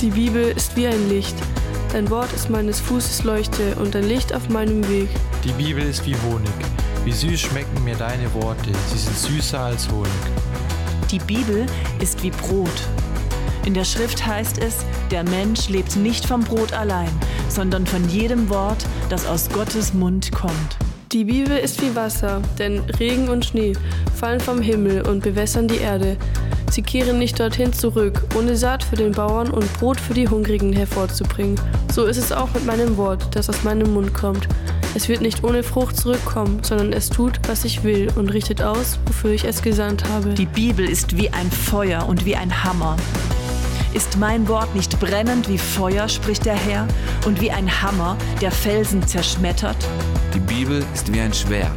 Die Bibel ist wie ein Licht. Dein Wort ist meines Fußes Leuchte und ein Licht auf meinem Weg. Die Bibel ist wie Honig. Wie süß schmecken mir deine Worte. Sie sind süßer als Honig. Die Bibel ist wie Brot. In der Schrift heißt es, der Mensch lebt nicht vom Brot allein, sondern von jedem Wort, das aus Gottes Mund kommt. Die Bibel ist wie Wasser, denn Regen und Schnee fallen vom Himmel und bewässern die Erde. Sie kehren nicht dorthin zurück, ohne Saat für den Bauern und Brot für die Hungrigen hervorzubringen. So ist es auch mit meinem Wort, das aus meinem Mund kommt. Es wird nicht ohne Frucht zurückkommen, sondern es tut, was ich will und richtet aus, wofür ich es gesandt habe. Die Bibel ist wie ein Feuer und wie ein Hammer. Ist mein Wort nicht brennend wie Feuer, spricht der Herr, und wie ein Hammer, der Felsen zerschmettert? Die Bibel ist wie ein Schwert.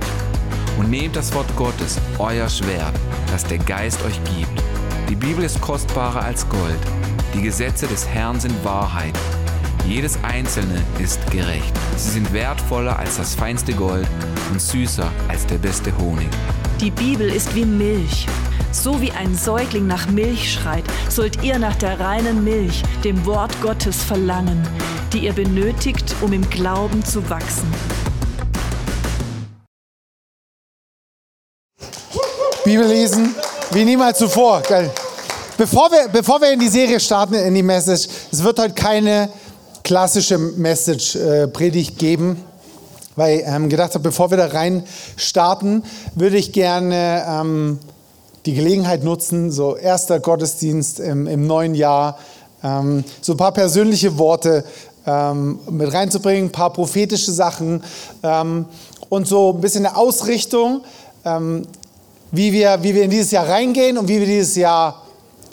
Und nehmt das Wort Gottes, euer Schwert, das der Geist euch gibt. Die Bibel ist kostbarer als Gold. Die Gesetze des Herrn sind Wahrheit. Jedes einzelne ist gerecht. Sie sind wertvoller als das feinste Gold und süßer als der beste Honig. Die Bibel ist wie Milch. So wie ein Säugling nach Milch schreit, sollt ihr nach der reinen Milch, dem Wort Gottes verlangen, die ihr benötigt, um im Glauben zu wachsen. Bibel lesen wie niemals zuvor. Geil. Bevor wir, bevor wir in die Serie starten, in die Message, es wird heute keine klassische Message-Predigt geben, weil ich ähm, gedacht habe, bevor wir da rein starten, würde ich gerne ähm, die Gelegenheit nutzen, so erster Gottesdienst im, im neuen Jahr, ähm, so ein paar persönliche Worte ähm, mit reinzubringen, ein paar prophetische Sachen ähm, und so ein bisschen eine Ausrichtung, ähm, wie, wir, wie wir in dieses Jahr reingehen und wie wir dieses Jahr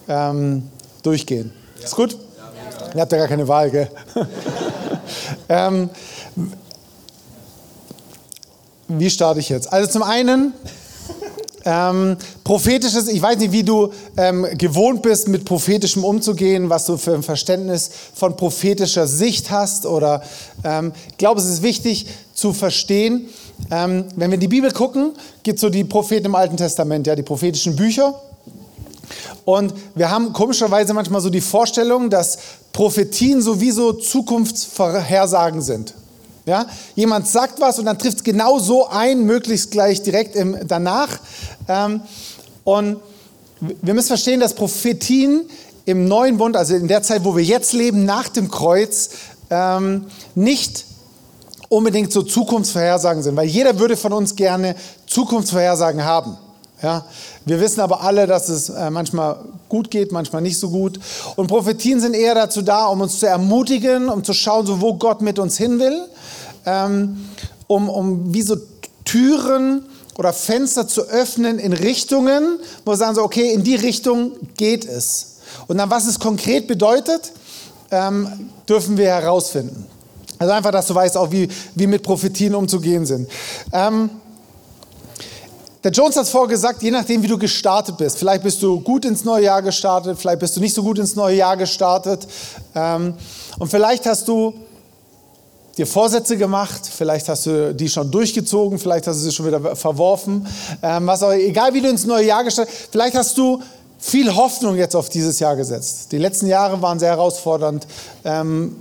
ähm, durchgehen. Ja. Ist gut? Ja. Ihr habt ja gar keine Wahl, gell? ähm, wie starte ich jetzt? Also zum einen ähm, prophetisches, ich weiß nicht, wie du ähm, gewohnt bist, mit prophetischem umzugehen, was du für ein Verständnis von prophetischer Sicht hast. Oder ähm, ich glaube, es ist wichtig zu verstehen, ähm, wenn wir in die Bibel gucken, gibt es so die Propheten im Alten Testament, ja, die prophetischen Bücher. Und wir haben komischerweise manchmal so die Vorstellung, dass Prophetien sowieso Zukunftsvorhersagen sind. Ja? Jemand sagt was und dann trifft es genau so ein, möglichst gleich direkt im, danach. Ähm, und wir müssen verstehen, dass Prophetien im neuen Bund, also in der Zeit, wo wir jetzt leben, nach dem Kreuz, ähm, nicht unbedingt so Zukunftsvorhersagen sind, weil jeder würde von uns gerne Zukunftsvorhersagen haben. Ja, wir wissen aber alle, dass es äh, manchmal gut geht, manchmal nicht so gut. Und Prophetien sind eher dazu da, um uns zu ermutigen, um zu schauen, so wo Gott mit uns hin will, ähm, um, um wie so Türen oder Fenster zu öffnen in Richtungen, wo wir sagen so, okay, in die Richtung geht es. Und dann, was es konkret bedeutet, ähm, dürfen wir herausfinden. Also einfach, dass du weißt auch, wie, wie mit Prophetien umzugehen sind. Ähm, der Jones hat es vorgesagt, je nachdem, wie du gestartet bist. Vielleicht bist du gut ins neue Jahr gestartet, vielleicht bist du nicht so gut ins neue Jahr gestartet. Ähm, und vielleicht hast du dir Vorsätze gemacht, vielleicht hast du die schon durchgezogen, vielleicht hast du sie schon wieder verworfen. Ähm, was auch, egal wie du ins neue Jahr gestartet vielleicht hast du viel Hoffnung jetzt auf dieses Jahr gesetzt. Die letzten Jahre waren sehr herausfordernd. Ähm,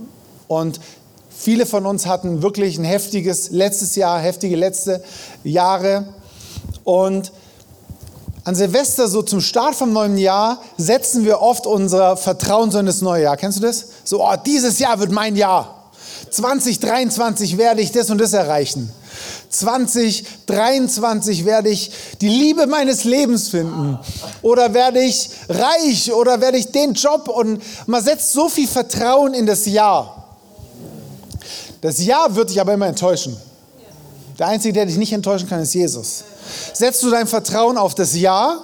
und Viele von uns hatten wirklich ein heftiges letztes Jahr, heftige letzte Jahre. Und an Silvester, so zum Start vom neuen Jahr, setzen wir oft unser Vertrauen so in das neue Jahr. Kennst du das? So, oh, dieses Jahr wird mein Jahr. 2023 werde ich das und das erreichen. 2023 werde ich die Liebe meines Lebens finden. Oder werde ich reich oder werde ich den Job. Und man setzt so viel Vertrauen in das Jahr. Das Ja wird dich aber immer enttäuschen. Der Einzige, der dich nicht enttäuschen kann, ist Jesus. Setzt du dein Vertrauen auf das Ja?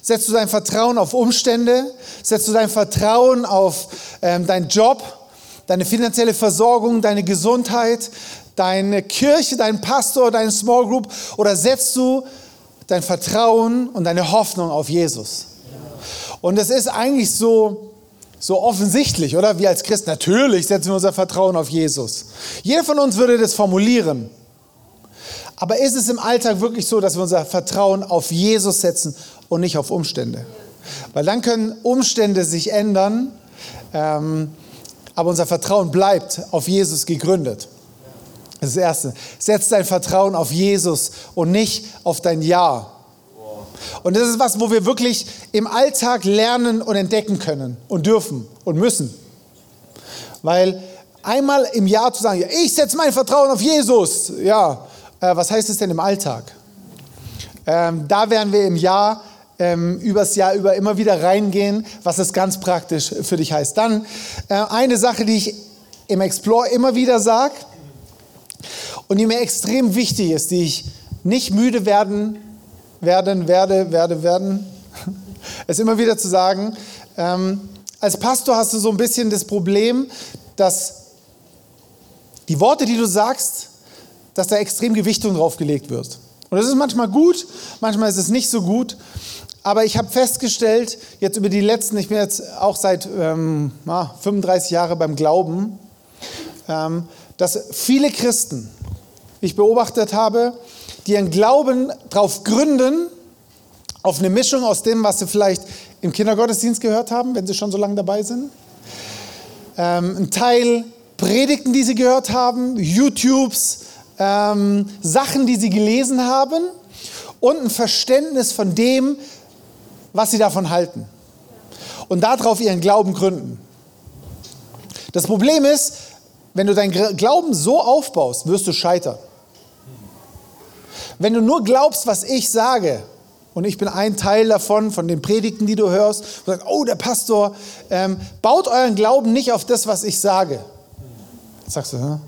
Setzt du dein Vertrauen auf Umstände? Setzt du dein Vertrauen auf ähm, deinen Job, deine finanzielle Versorgung, deine Gesundheit, deine Kirche, deinen Pastor, deine Small Group? Oder setzt du dein Vertrauen und deine Hoffnung auf Jesus? Und es ist eigentlich so, so offensichtlich, oder? Wir als Christen, natürlich setzen wir unser Vertrauen auf Jesus. Jeder von uns würde das formulieren. Aber ist es im Alltag wirklich so, dass wir unser Vertrauen auf Jesus setzen und nicht auf Umstände? Weil dann können Umstände sich ändern Ähm, aber unser Vertrauen bleibt auf Jesus gegründet. Das ist das Erste. Setz dein Vertrauen auf Jesus und nicht auf dein Ja. Und das ist was, wo wir wirklich im Alltag lernen und entdecken können und dürfen und müssen. Weil einmal im Jahr zu sagen, ich setze mein Vertrauen auf Jesus, ja, äh, was heißt es denn im Alltag? Ähm, da werden wir im Jahr, ähm, übers Jahr über immer wieder reingehen, was es ganz praktisch für dich heißt. Dann äh, eine Sache, die ich im Explore immer wieder sage und die mir extrem wichtig ist, die ich nicht müde werden, werden, werde, werde, werden, es immer wieder zu sagen. Ähm, als Pastor hast du so ein bisschen das Problem, dass die Worte, die du sagst, dass da extrem Gewichtung drauf gelegt wird. Und das ist manchmal gut, manchmal ist es nicht so gut. Aber ich habe festgestellt, jetzt über die letzten, ich bin jetzt auch seit ähm, 35 Jahren beim Glauben, ähm, dass viele Christen, ich beobachtet habe, die ihren Glauben darauf gründen, auf eine Mischung aus dem, was sie vielleicht im Kindergottesdienst gehört haben, wenn sie schon so lange dabei sind. Ähm, ein Teil Predigten, die sie gehört haben, YouTubes, ähm, Sachen, die sie gelesen haben und ein Verständnis von dem, was sie davon halten. Und darauf ihren Glauben gründen. Das Problem ist, wenn du deinen Glauben so aufbaust, wirst du scheitern. Wenn du nur glaubst, was ich sage, und ich bin ein Teil davon, von den Predigten, die du hörst, und sagst, oh, der Pastor, ähm, baut euren Glauben nicht auf das, was ich sage. Sagst du, hm,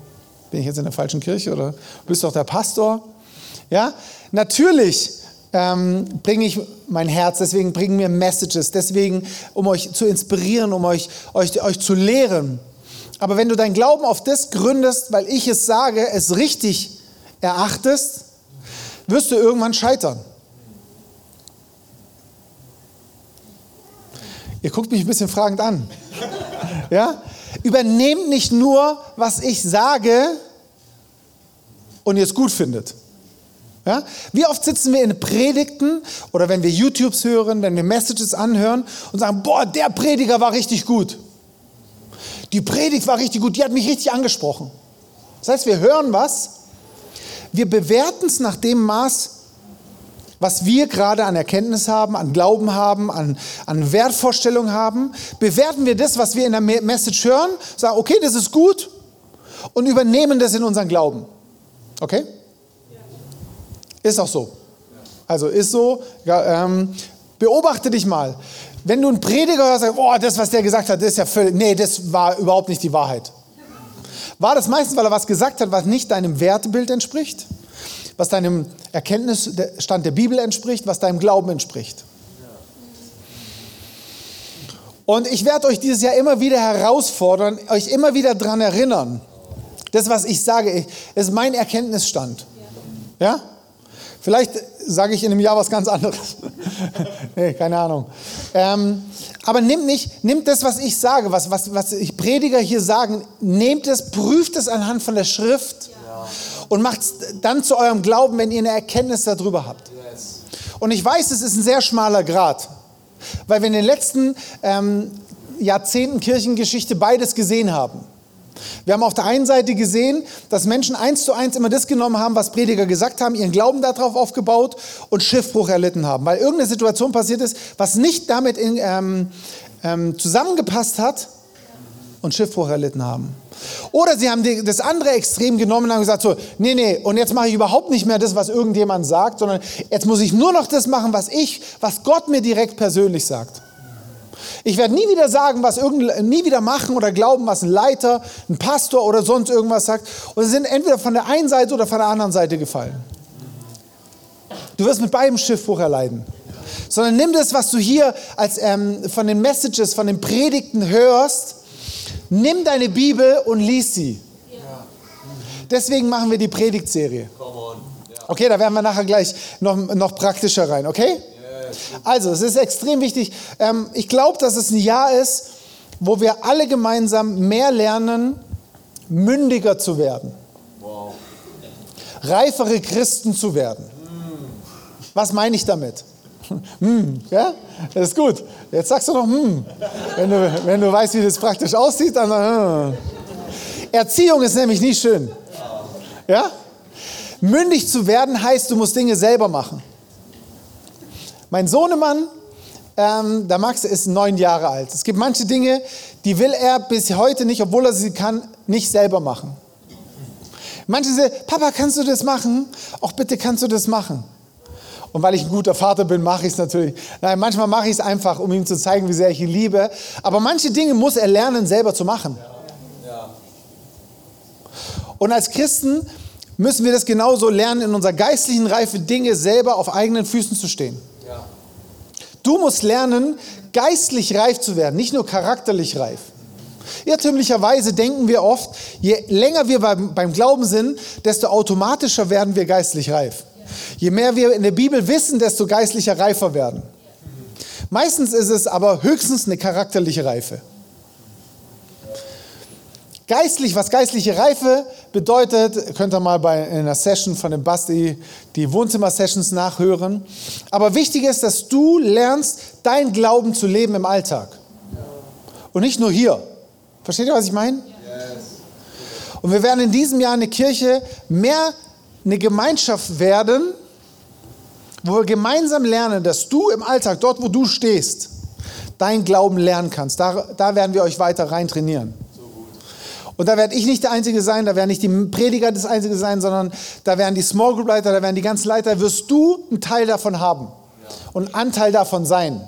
bin ich jetzt in der falschen Kirche oder bist doch der Pastor? Ja, natürlich ähm, bringe ich mein Herz, deswegen bringen mir Messages, deswegen, um euch zu inspirieren, um euch, euch, euch zu lehren. Aber wenn du deinen Glauben auf das gründest, weil ich es sage, es richtig erachtest, wirst du irgendwann scheitern. Ihr guckt mich ein bisschen fragend an. Ja? Übernehmt nicht nur, was ich sage und ihr es gut findet. Ja? Wie oft sitzen wir in Predigten oder wenn wir YouTubes hören, wenn wir Messages anhören und sagen, boah, der Prediger war richtig gut. Die Predigt war richtig gut, die hat mich richtig angesprochen. Das heißt, wir hören was, wir bewerten es nach dem Maß, was wir gerade an Erkenntnis haben, an Glauben haben, an, an Wertvorstellung haben, bewerten wir das, was wir in der Message hören, sagen, okay, das ist gut und übernehmen das in unseren Glauben. Okay? Ist auch so. Also ist so. Ja, ähm, beobachte dich mal. Wenn du einen Prediger hörst, sagst, boah, das, was der gesagt hat, das ist ja völlig, nee, das war überhaupt nicht die Wahrheit. War das meistens, weil er was gesagt hat, was nicht deinem Wertebild entspricht? was deinem Erkenntnisstand der Bibel entspricht, was deinem Glauben entspricht. Und ich werde euch dieses Jahr immer wieder herausfordern, euch immer wieder daran erinnern. Das, was ich sage, ist mein Erkenntnisstand. Ja? Vielleicht sage ich in einem Jahr was ganz anderes. nee, keine Ahnung. Ähm, aber nimmt nicht, nimmt das, was ich sage, was, was, was ich Prediger hier sagen, nehmt es, prüft es anhand von der Schrift und macht es dann zu eurem Glauben, wenn ihr eine Erkenntnis darüber habt. Und ich weiß, es ist ein sehr schmaler Grad, weil wir in den letzten ähm, Jahrzehnten Kirchengeschichte beides gesehen haben. Wir haben auf der einen Seite gesehen, dass Menschen eins zu eins immer das genommen haben, was Prediger gesagt haben, ihren Glauben darauf aufgebaut und Schiffbruch erlitten haben, weil irgendeine Situation passiert ist, was nicht damit in, ähm, ähm, zusammengepasst hat und Schiffbruch erlitten haben. Oder sie haben das andere Extrem genommen und haben gesagt, so, nee, nee, und jetzt mache ich überhaupt nicht mehr das, was irgendjemand sagt, sondern jetzt muss ich nur noch das machen, was ich, was Gott mir direkt persönlich sagt. Ich werde nie wieder sagen, was irgend, nie wieder machen oder glauben, was ein Leiter, ein Pastor oder sonst irgendwas sagt. Und sie sind entweder von der einen Seite oder von der anderen Seite gefallen. Du wirst mit beidem Schiffbruch erleiden. Sondern nimm das, was du hier als ähm, von den Messages, von den Predigten hörst Nimm deine Bibel und lies sie. Deswegen machen wir die Predigtserie. Okay, da werden wir nachher gleich noch, noch praktischer rein, okay? Also, es ist extrem wichtig. Ähm, ich glaube, dass es ein Jahr ist, wo wir alle gemeinsam mehr lernen, mündiger zu werden. Reifere Christen zu werden. Was meine ich damit? hm, ja, das ist gut. Jetzt sagst du noch, hm. Wenn du, wenn du weißt, wie das praktisch aussieht, dann. Äh. Erziehung ist nämlich nicht schön. Ja? Mündig zu werden heißt, du musst Dinge selber machen. Mein Sohnemann, ähm, der Max, ist neun Jahre alt. Es gibt manche Dinge, die will er bis heute nicht, obwohl er sie kann, nicht selber machen. Manche sagen, Papa, kannst du das machen? Auch bitte kannst du das machen. Und weil ich ein guter Vater bin, mache ich es natürlich. Nein, manchmal mache ich es einfach, um ihm zu zeigen, wie sehr ich ihn liebe. Aber manche Dinge muss er lernen, selber zu machen. Und als Christen müssen wir das genauso lernen, in unserer geistlichen Reife Dinge selber auf eigenen Füßen zu stehen. Du musst lernen, geistlich reif zu werden, nicht nur charakterlich reif. Irrtümlicherweise denken wir oft, je länger wir beim, beim Glauben sind, desto automatischer werden wir geistlich reif. Je mehr wir in der Bibel wissen, desto geistlicher reifer werden. Meistens ist es aber höchstens eine charakterliche Reife. Geistlich, was geistliche Reife bedeutet, könnt ihr mal bei einer Session von dem Basti die Wohnzimmer-Sessions nachhören. Aber wichtig ist, dass du lernst, dein Glauben zu leben im Alltag. Und nicht nur hier. Versteht ihr, was ich meine? Und wir werden in diesem Jahr eine Kirche mehr eine Gemeinschaft werden, wo wir gemeinsam lernen, dass du im Alltag, dort wo du stehst, dein Glauben lernen kannst. Da, da werden wir euch weiter rein trainieren. Und da werde ich nicht der Einzige sein, da werden nicht die Prediger das Einzige sein, sondern da werden die Small Group Leiter, da werden die ganzen Leiter, wirst du einen Teil davon haben und einen Anteil davon sein.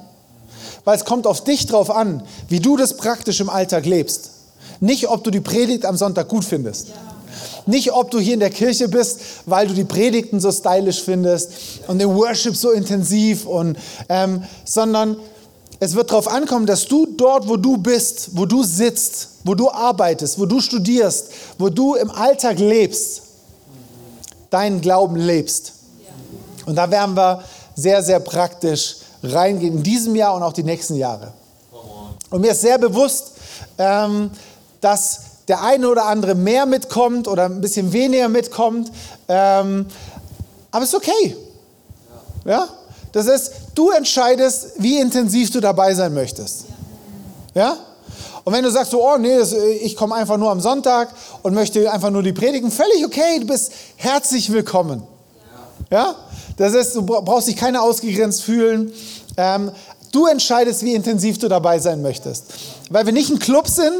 Weil es kommt auf dich drauf an, wie du das praktisch im Alltag lebst. Nicht, ob du die Predigt am Sonntag gut findest. Nicht, ob du hier in der Kirche bist, weil du die Predigten so stylisch findest und den Worship so intensiv, und, ähm, sondern es wird darauf ankommen, dass du dort, wo du bist, wo du sitzt, wo du arbeitest, wo du studierst, wo du im Alltag lebst, deinen Glauben lebst. Und da werden wir sehr, sehr praktisch reingehen in diesem Jahr und auch die nächsten Jahre. Und mir ist sehr bewusst, ähm, dass der eine oder andere mehr mitkommt oder ein bisschen weniger mitkommt. Ähm, aber es ist okay. Ja? Das ist, du entscheidest, wie intensiv du dabei sein möchtest. Ja? Und wenn du sagst so, oh nee, das, ich komme einfach nur am Sonntag und möchte einfach nur die predigen, völlig okay, du bist herzlich willkommen. Ja? Das ist, du brauchst dich keine ausgegrenzt fühlen. Ähm, du entscheidest, wie intensiv du dabei sein möchtest. Weil wir nicht ein Club sind,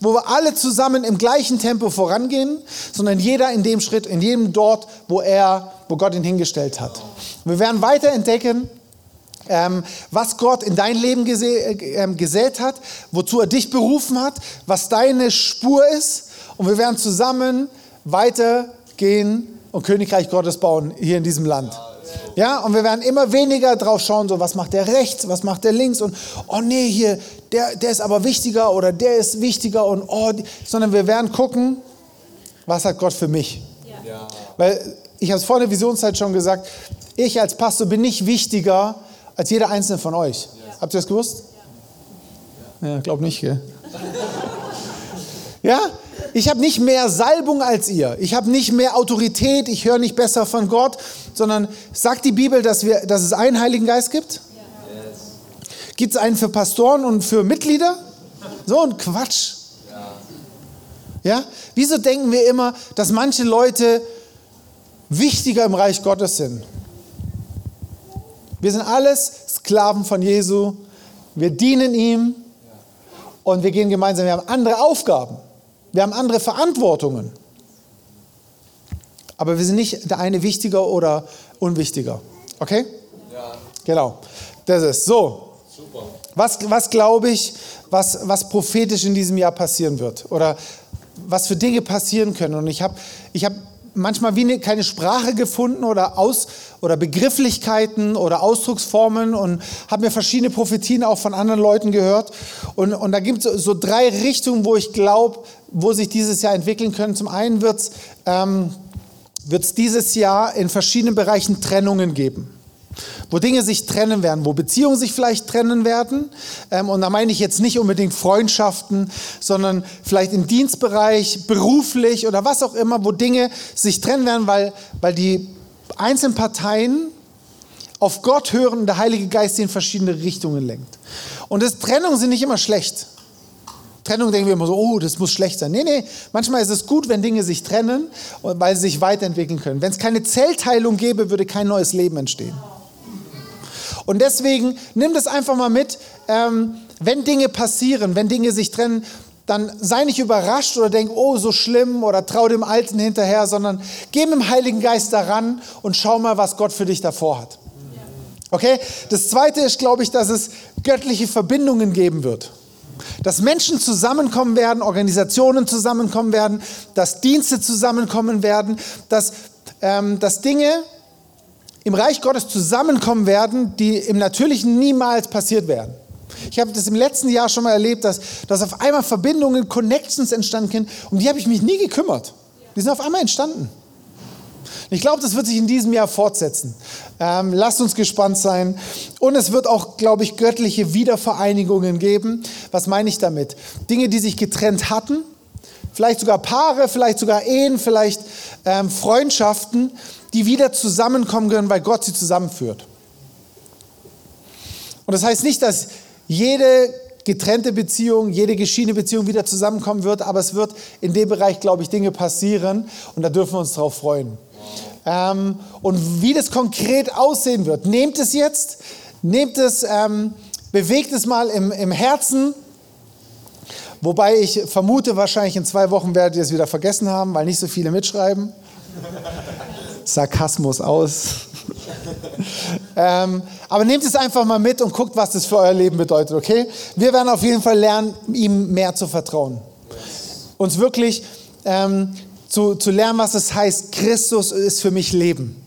wo wir alle zusammen im gleichen Tempo vorangehen, sondern jeder in dem Schritt, in jedem dort, wo er, wo Gott ihn hingestellt hat. Wir werden weiter entdecken, ähm, was Gott in dein Leben gesä äh, gesät hat, wozu er dich berufen hat, was deine Spur ist. Und wir werden zusammen weitergehen und Königreich Gottes bauen hier in diesem Land. Ja, und wir werden immer weniger drauf schauen, so was macht der rechts, was macht der links und oh nee, hier, der, der ist aber wichtiger oder der ist wichtiger und oh, sondern wir werden gucken, was hat Gott für mich. Ja. Weil ich habe es vor der Visionszeit schon gesagt, ich als Pastor bin nicht wichtiger als jeder einzelne von euch. Ja. Habt ihr das gewusst? Ja, ja glaub nicht, gell? ja? Ich habe nicht mehr Salbung als ihr. Ich habe nicht mehr Autorität. Ich höre nicht besser von Gott, sondern sagt die Bibel, dass, wir, dass es einen Heiligen Geist gibt? Gibt es einen für Pastoren und für Mitglieder? So ein Quatsch. Ja? Wieso denken wir immer, dass manche Leute wichtiger im Reich Gottes sind? Wir sind alles Sklaven von Jesu. Wir dienen ihm und wir gehen gemeinsam. Wir haben andere Aufgaben. Wir haben andere Verantwortungen. Aber wir sind nicht der eine wichtiger oder unwichtiger. Okay? Ja. Genau. Das ist so. Super. Was, was glaube ich, was, was prophetisch in diesem Jahr passieren wird? Oder was für Dinge passieren können? Und ich habe ich hab manchmal wie eine, keine Sprache gefunden oder, Aus, oder Begrifflichkeiten oder Ausdrucksformen und habe mir verschiedene Prophetien auch von anderen Leuten gehört. Und, und da gibt es so, so, drei Richtungen, wo ich glaube, wo sich dieses Jahr entwickeln können. Zum einen wird es ähm, dieses Jahr in verschiedenen Bereichen Trennungen geben wo Dinge sich trennen werden, wo Beziehungen sich vielleicht trennen werden. Ähm, und da meine ich jetzt nicht unbedingt Freundschaften, sondern vielleicht im Dienstbereich, beruflich oder was auch immer, wo Dinge sich trennen werden, weil, weil die einzelnen Parteien auf Gott hören und der Heilige Geist sie in verschiedene Richtungen lenkt. Und das Trennungen sind nicht immer schlecht. Trennung denken wir immer so, oh, das muss schlecht sein. Nee, nee, manchmal ist es gut, wenn Dinge sich trennen, weil sie sich weiterentwickeln können. Wenn es keine Zellteilung gäbe, würde kein neues Leben entstehen. Und deswegen nimm das einfach mal mit, ähm, wenn Dinge passieren, wenn Dinge sich trennen, dann sei nicht überrascht oder denk, oh, so schlimm oder trau dem Alten hinterher, sondern geh mit dem Heiligen Geist daran und schau mal, was Gott für dich davor hat. Okay? Das zweite ist, glaube ich, dass es göttliche Verbindungen geben wird. Dass Menschen zusammenkommen werden, Organisationen zusammenkommen werden, dass Dienste zusammenkommen werden, dass, ähm, dass Dinge im Reich Gottes zusammenkommen werden, die im Natürlichen niemals passiert werden. Ich habe das im letzten Jahr schon mal erlebt, dass, dass auf einmal Verbindungen, Connections entstanden sind, um die habe ich mich nie gekümmert. Die sind auf einmal entstanden. Ich glaube, das wird sich in diesem Jahr fortsetzen. Ähm, lasst uns gespannt sein. Und es wird auch, glaube ich, göttliche Wiedervereinigungen geben. Was meine ich damit? Dinge, die sich getrennt hatten, vielleicht sogar Paare, vielleicht sogar Ehen, vielleicht ähm, Freundschaften, die wieder zusammenkommen können, weil Gott sie zusammenführt. Und das heißt nicht, dass jede getrennte Beziehung, jede geschiedene Beziehung wieder zusammenkommen wird, aber es wird in dem Bereich, glaube ich, Dinge passieren und da dürfen wir uns drauf freuen. Ähm, und wie das konkret aussehen wird, nehmt es jetzt, nehmt es, ähm, bewegt es mal im, im Herzen. Wobei ich vermute, wahrscheinlich in zwei Wochen werdet ihr es wieder vergessen haben, weil nicht so viele mitschreiben. Sarkasmus aus. ähm, aber nehmt es einfach mal mit und guckt, was das für euer Leben bedeutet, okay? Wir werden auf jeden Fall lernen, ihm mehr zu vertrauen. Uns wirklich ähm, zu, zu lernen, was es heißt, Christus ist für mich Leben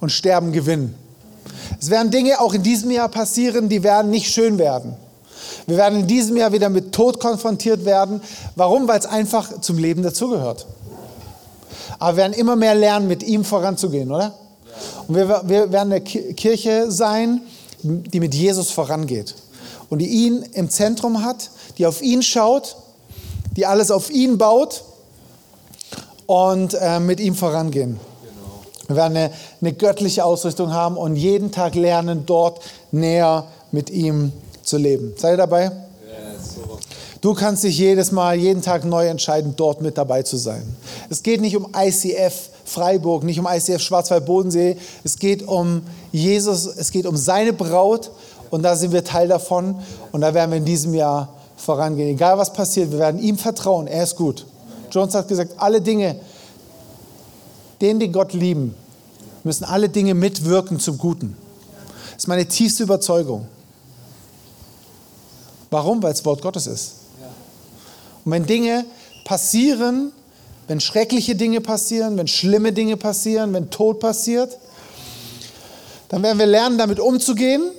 und Sterben Gewinn. Es werden Dinge auch in diesem Jahr passieren, die werden nicht schön werden. Wir werden in diesem Jahr wieder mit Tod konfrontiert werden. Warum? Weil es einfach zum Leben dazugehört. Aber wir werden immer mehr lernen, mit ihm voranzugehen, oder? Und wir, wir werden eine Kirche sein, die mit Jesus vorangeht und die ihn im Zentrum hat, die auf ihn schaut, die alles auf ihn baut und äh, mit ihm vorangehen. Wir werden eine, eine, göttliche Ausrichtung haben und jeden Tag lernen, dort näher mit ihm zu leben. Seid ihr dabei? Du kannst dich jedes Mal, jeden Tag neu entscheiden, dort mit dabei zu sein. Es geht nicht um ICF Freiburg, nicht um ICF Schwarzwald-Bodensee. Es geht um Jesus, es geht um seine Braut und da sind wir Teil davon und da werden wir in diesem Jahr vorangehen. Egal was passiert, wir werden ihm vertrauen, er ist gut. Jones hat gesagt, alle Dinge, denen, die Gott lieben, müssen alle Dinge mitwirken zum Guten. Das ist meine tiefste Überzeugung. Warum? Weil es Wort Gottes ist. Und wenn Dinge passieren, wenn schreckliche Dinge passieren, wenn schlimme Dinge passieren, wenn Tod passiert, dann werden wir lernen, damit umzugehen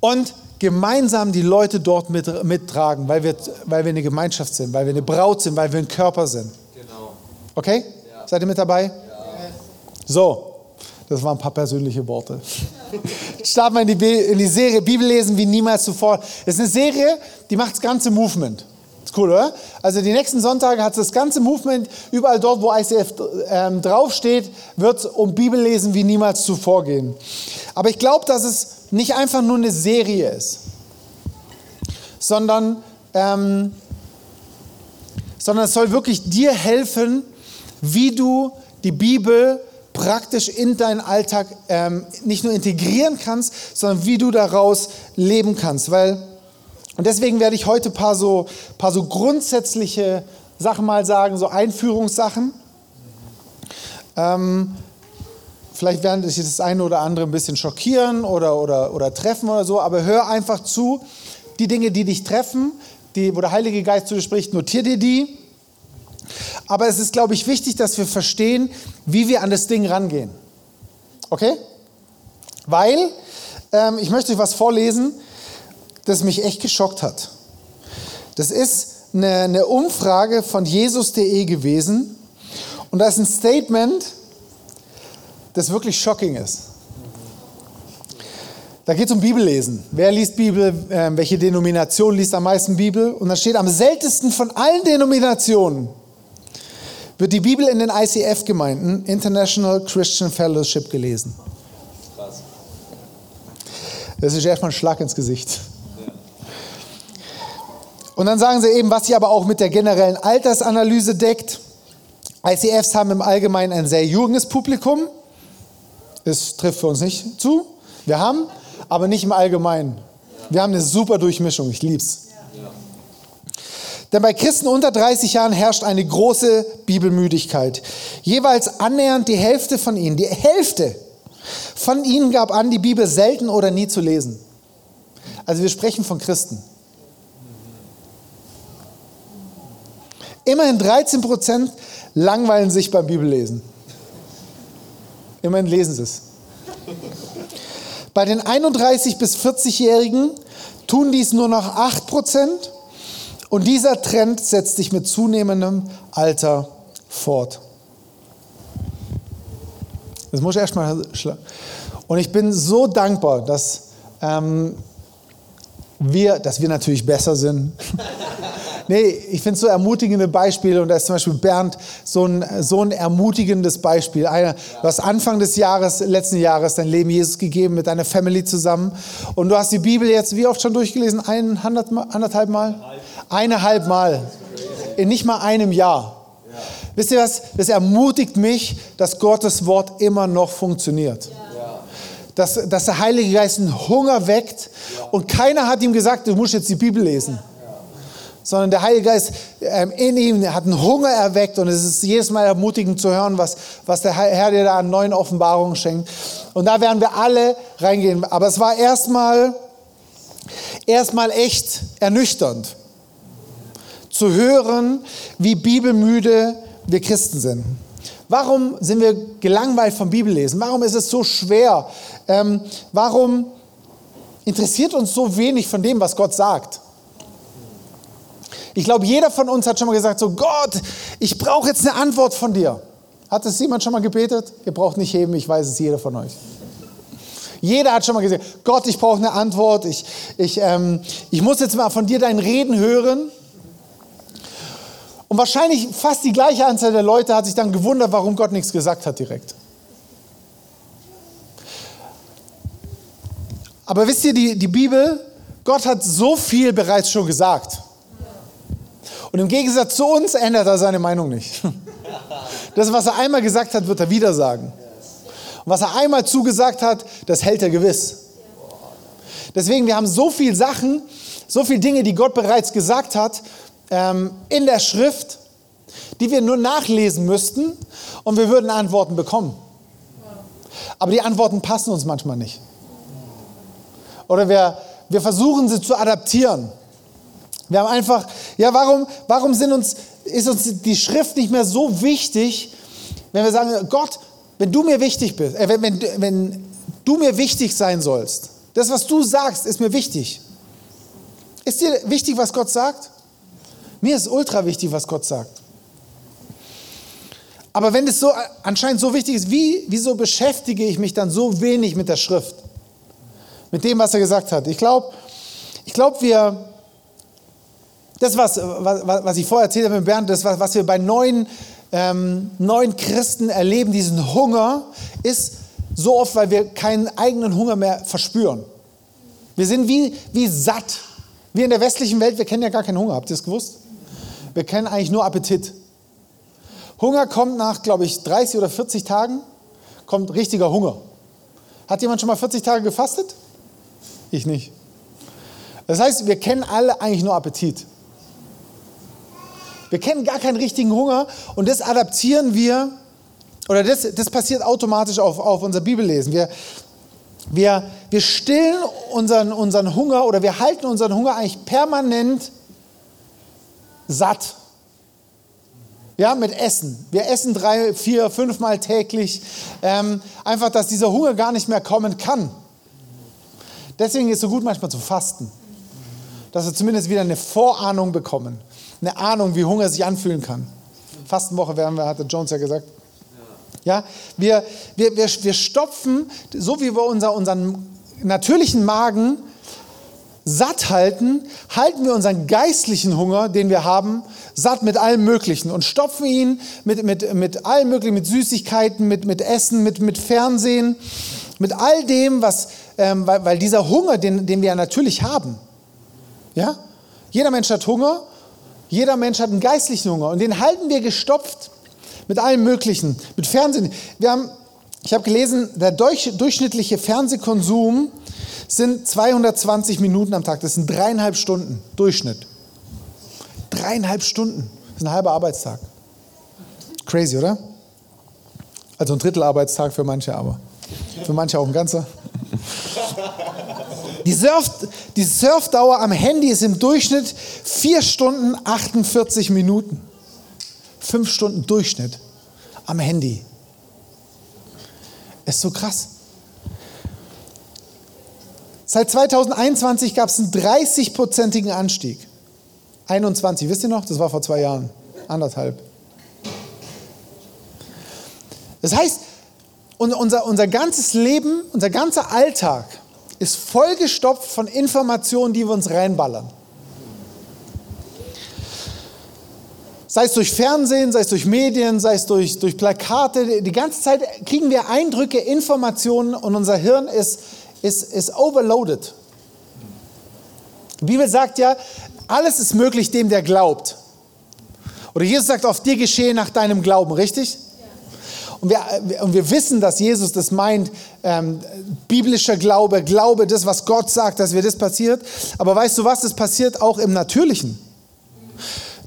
und gemeinsam die Leute dort mit, mittragen, weil wir, weil wir eine Gemeinschaft sind, weil wir eine Braut sind, weil wir ein Körper sind. Genau. Okay? Ja. Seid ihr mit dabei? Ja. So, das waren ein paar persönliche Worte. Starten wir in die, in die Serie Bibel lesen wie niemals zuvor. Das ist eine Serie, die macht das ganze Movement. Ist cool, oder? Also die nächsten Sonntage hat das ganze Movement, überall dort, wo ICF ähm, draufsteht, wird um Bibel lesen wie niemals zuvor gehen. Aber ich glaube, dass es nicht einfach nur eine Serie ist, sondern, ähm, sondern es soll wirklich dir helfen, wie du die Bibel praktisch in deinen Alltag ähm, nicht nur integrieren kannst, sondern wie du daraus leben kannst. Weil und deswegen werde ich heute ein paar so, paar so grundsätzliche Sachen mal sagen, so Einführungssachen. Ähm, vielleicht werden dich das eine oder andere ein bisschen schockieren oder, oder, oder treffen oder so, aber hör einfach zu. Die Dinge, die dich treffen, die, wo der Heilige Geist zu dir spricht, notier dir die. Aber es ist, glaube ich, wichtig, dass wir verstehen, wie wir an das Ding rangehen. Okay? Weil, ähm, ich möchte euch was vorlesen, das mich echt geschockt hat. Das ist eine, eine Umfrage von Jesus.de gewesen und da ist ein Statement, das wirklich shocking ist. Da geht es um Bibellesen. Wer liest Bibel? Äh, welche Denomination liest am meisten Bibel? Und da steht, am seltensten von allen Denominationen wird die Bibel in den ICF-Gemeinden, International Christian Fellowship, gelesen. Das ist erstmal ein Schlag ins Gesicht. Und dann sagen sie eben, was sie aber auch mit der generellen Altersanalyse deckt. ICFs haben im Allgemeinen ein sehr junges Publikum. Das trifft für uns nicht zu. Wir haben, aber nicht im Allgemeinen. Wir haben eine super Durchmischung. Ich lieb's. Denn bei Christen unter 30 Jahren herrscht eine große Bibelmüdigkeit. Jeweils annähernd die Hälfte von ihnen, die Hälfte von ihnen gab an, die Bibel selten oder nie zu lesen. Also wir sprechen von Christen. Immerhin 13 Prozent langweilen sich beim Bibellesen. Immerhin lesen sie es. Bei den 31 bis 40-Jährigen tun dies nur noch 8 Prozent und dieser Trend setzt sich mit zunehmendem Alter fort. Das muss ich erstmal Und ich bin so dankbar, dass ähm, wir, dass wir natürlich besser sind. nee, ich finde es so ermutigende Beispiele und da ist zum Beispiel Bernd so ein, so ein ermutigendes Beispiel. Einer, du hast Anfang des Jahres, letzten Jahres dein Leben Jesus gegeben mit deiner Family zusammen und du hast die Bibel jetzt wie oft schon durchgelesen? Ein, anderthalb Mal? Eineinhalb Mal. In nicht mal einem Jahr. Wisst ihr was? Das ermutigt mich, dass Gottes Wort immer noch funktioniert. Dass, dass der Heilige Geist einen Hunger weckt und keiner hat ihm gesagt, du musst jetzt die Bibel lesen. Sondern der Heilige Geist ähm, in ihm hat einen Hunger erweckt und es ist jedes Mal ermutigend zu hören, was, was der Herr dir da an neuen Offenbarungen schenkt. Und da werden wir alle reingehen. Aber es war erstmal erstmal echt ernüchternd zu hören, wie bibelmüde wir Christen sind. Warum sind wir gelangweilt vom Bibellesen? Warum ist es so schwer? Ähm, warum interessiert uns so wenig von dem, was Gott sagt? Ich glaube, jeder von uns hat schon mal gesagt, so Gott, ich brauche jetzt eine Antwort von dir. Hat es jemand schon mal gebetet? Ihr braucht nicht heben, ich weiß es, jeder von euch. Jeder hat schon mal gesagt, Gott, ich brauche eine Antwort. Ich, ich, ähm, ich muss jetzt mal von dir dein Reden hören. Und wahrscheinlich fast die gleiche Anzahl der Leute hat sich dann gewundert, warum Gott nichts gesagt hat direkt. Aber wisst ihr, die, die Bibel, Gott hat so viel bereits schon gesagt. Und im Gegensatz zu uns ändert er seine Meinung nicht. Das, was er einmal gesagt hat, wird er wieder sagen. Und was er einmal zugesagt hat, das hält er gewiss. Deswegen, wir haben so viele Sachen, so viele Dinge, die Gott bereits gesagt hat, ähm, in der Schrift, die wir nur nachlesen müssten und wir würden Antworten bekommen. Aber die Antworten passen uns manchmal nicht. Oder wir, wir versuchen sie zu adaptieren. Wir haben einfach, ja, warum, warum sind uns, ist uns die Schrift nicht mehr so wichtig, wenn wir sagen, Gott, wenn du mir wichtig bist, äh, wenn, wenn, wenn du mir wichtig sein sollst, das, was du sagst, ist mir wichtig. Ist dir wichtig, was Gott sagt? Mir ist ultra wichtig, was Gott sagt. Aber wenn es so anscheinend so wichtig ist, wie, wieso beschäftige ich mich dann so wenig mit der Schrift? Mit dem, was er gesagt hat. Ich glaube, ich glaube, wir, das, was, was, was ich vorher erzählt habe mit Bernd, das, was, wir bei neuen, ähm, neuen Christen erleben, diesen Hunger, ist so oft, weil wir keinen eigenen Hunger mehr verspüren. Wir sind wie, wie satt. Wir in der westlichen Welt, wir kennen ja gar keinen Hunger. Habt ihr das gewusst? Wir kennen eigentlich nur Appetit. Hunger kommt nach, glaube ich, 30 oder 40 Tagen, kommt richtiger Hunger. Hat jemand schon mal 40 Tage gefastet? Ich nicht. Das heißt, wir kennen alle eigentlich nur Appetit. Wir kennen gar keinen richtigen Hunger und das adaptieren wir, oder das, das passiert automatisch auf, auf unser Bibellesen. Wir, wir, wir stillen unseren, unseren Hunger oder wir halten unseren Hunger eigentlich permanent satt. Ja, mit Essen. Wir essen drei, vier, fünfmal täglich. Ähm, einfach, dass dieser Hunger gar nicht mehr kommen kann. Deswegen ist es so gut, manchmal zu fasten. Dass wir zumindest wieder eine Vorahnung bekommen. Eine Ahnung, wie Hunger sich anfühlen kann. Fastenwoche werden wir, hatte Jones ja gesagt. Ja, wir, wir, wir, wir stopfen, so wie wir unser, unseren natürlichen Magen satt halten, halten wir unseren geistlichen Hunger, den wir haben, satt mit allem Möglichen und stopfen ihn mit, mit, mit allem Möglichen, mit Süßigkeiten, mit, mit Essen, mit, mit Fernsehen. mit all dem, was, ähm, weil, weil dieser Hunger, den, den wir ja natürlich haben, ja, jeder Mensch hat Hunger, jeder Mensch hat einen geistlichen Hunger und den halten wir gestopft mit allem Möglichen, mit Fernsehen. Wir haben, ich habe gelesen, der durchschnittliche Fernsehkonsum sind 220 Minuten am Tag. Das sind dreieinhalb Stunden Durchschnitt. Dreieinhalb Stunden. Das ist ein halber Arbeitstag. Crazy, oder? Also ein Drittel Arbeitstag für manche, aber für manche auch ein ganzer. Die, Surf, die Surfdauer am Handy ist im Durchschnitt 4 Stunden 48 Minuten. 5 Stunden Durchschnitt am Handy. Ist so krass. Seit 2021 gab es einen 30-prozentigen Anstieg. 21, wisst ihr noch? Das war vor zwei Jahren. Anderthalb. Das heißt, unser, unser ganzes Leben, unser ganzer Alltag ist vollgestopft von Informationen, die wir uns reinballern. Sei es durch Fernsehen, sei es durch Medien, sei es durch, durch Plakate. Die ganze Zeit kriegen wir Eindrücke, Informationen und unser Hirn ist, ist, ist overloaded. Die Bibel sagt ja, alles ist möglich dem, der glaubt. Oder Jesus sagt, auf dir geschehe nach deinem Glauben, richtig? Und wir, und wir wissen, dass Jesus das meint, ähm, biblischer Glaube, Glaube, das, was Gott sagt, dass wir das passiert. Aber weißt du was, das passiert auch im Natürlichen.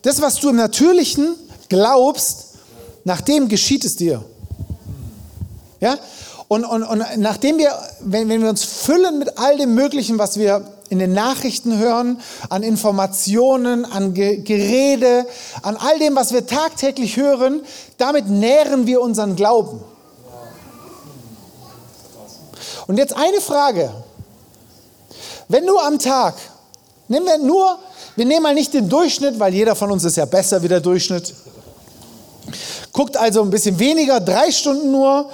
Das, was du im Natürlichen glaubst, nach dem geschieht es dir. Ja? Und, und, und nachdem wir, wenn, wenn wir uns füllen mit all dem Möglichen, was wir in den Nachrichten hören, an Informationen, an Ge Gerede, an all dem, was wir tagtäglich hören, damit nähren wir unseren Glauben. Und jetzt eine Frage. Wenn du am Tag, nehmen wir nur, wir nehmen mal nicht den Durchschnitt, weil jeder von uns ist ja besser wie der Durchschnitt. Guckt also ein bisschen weniger, drei Stunden nur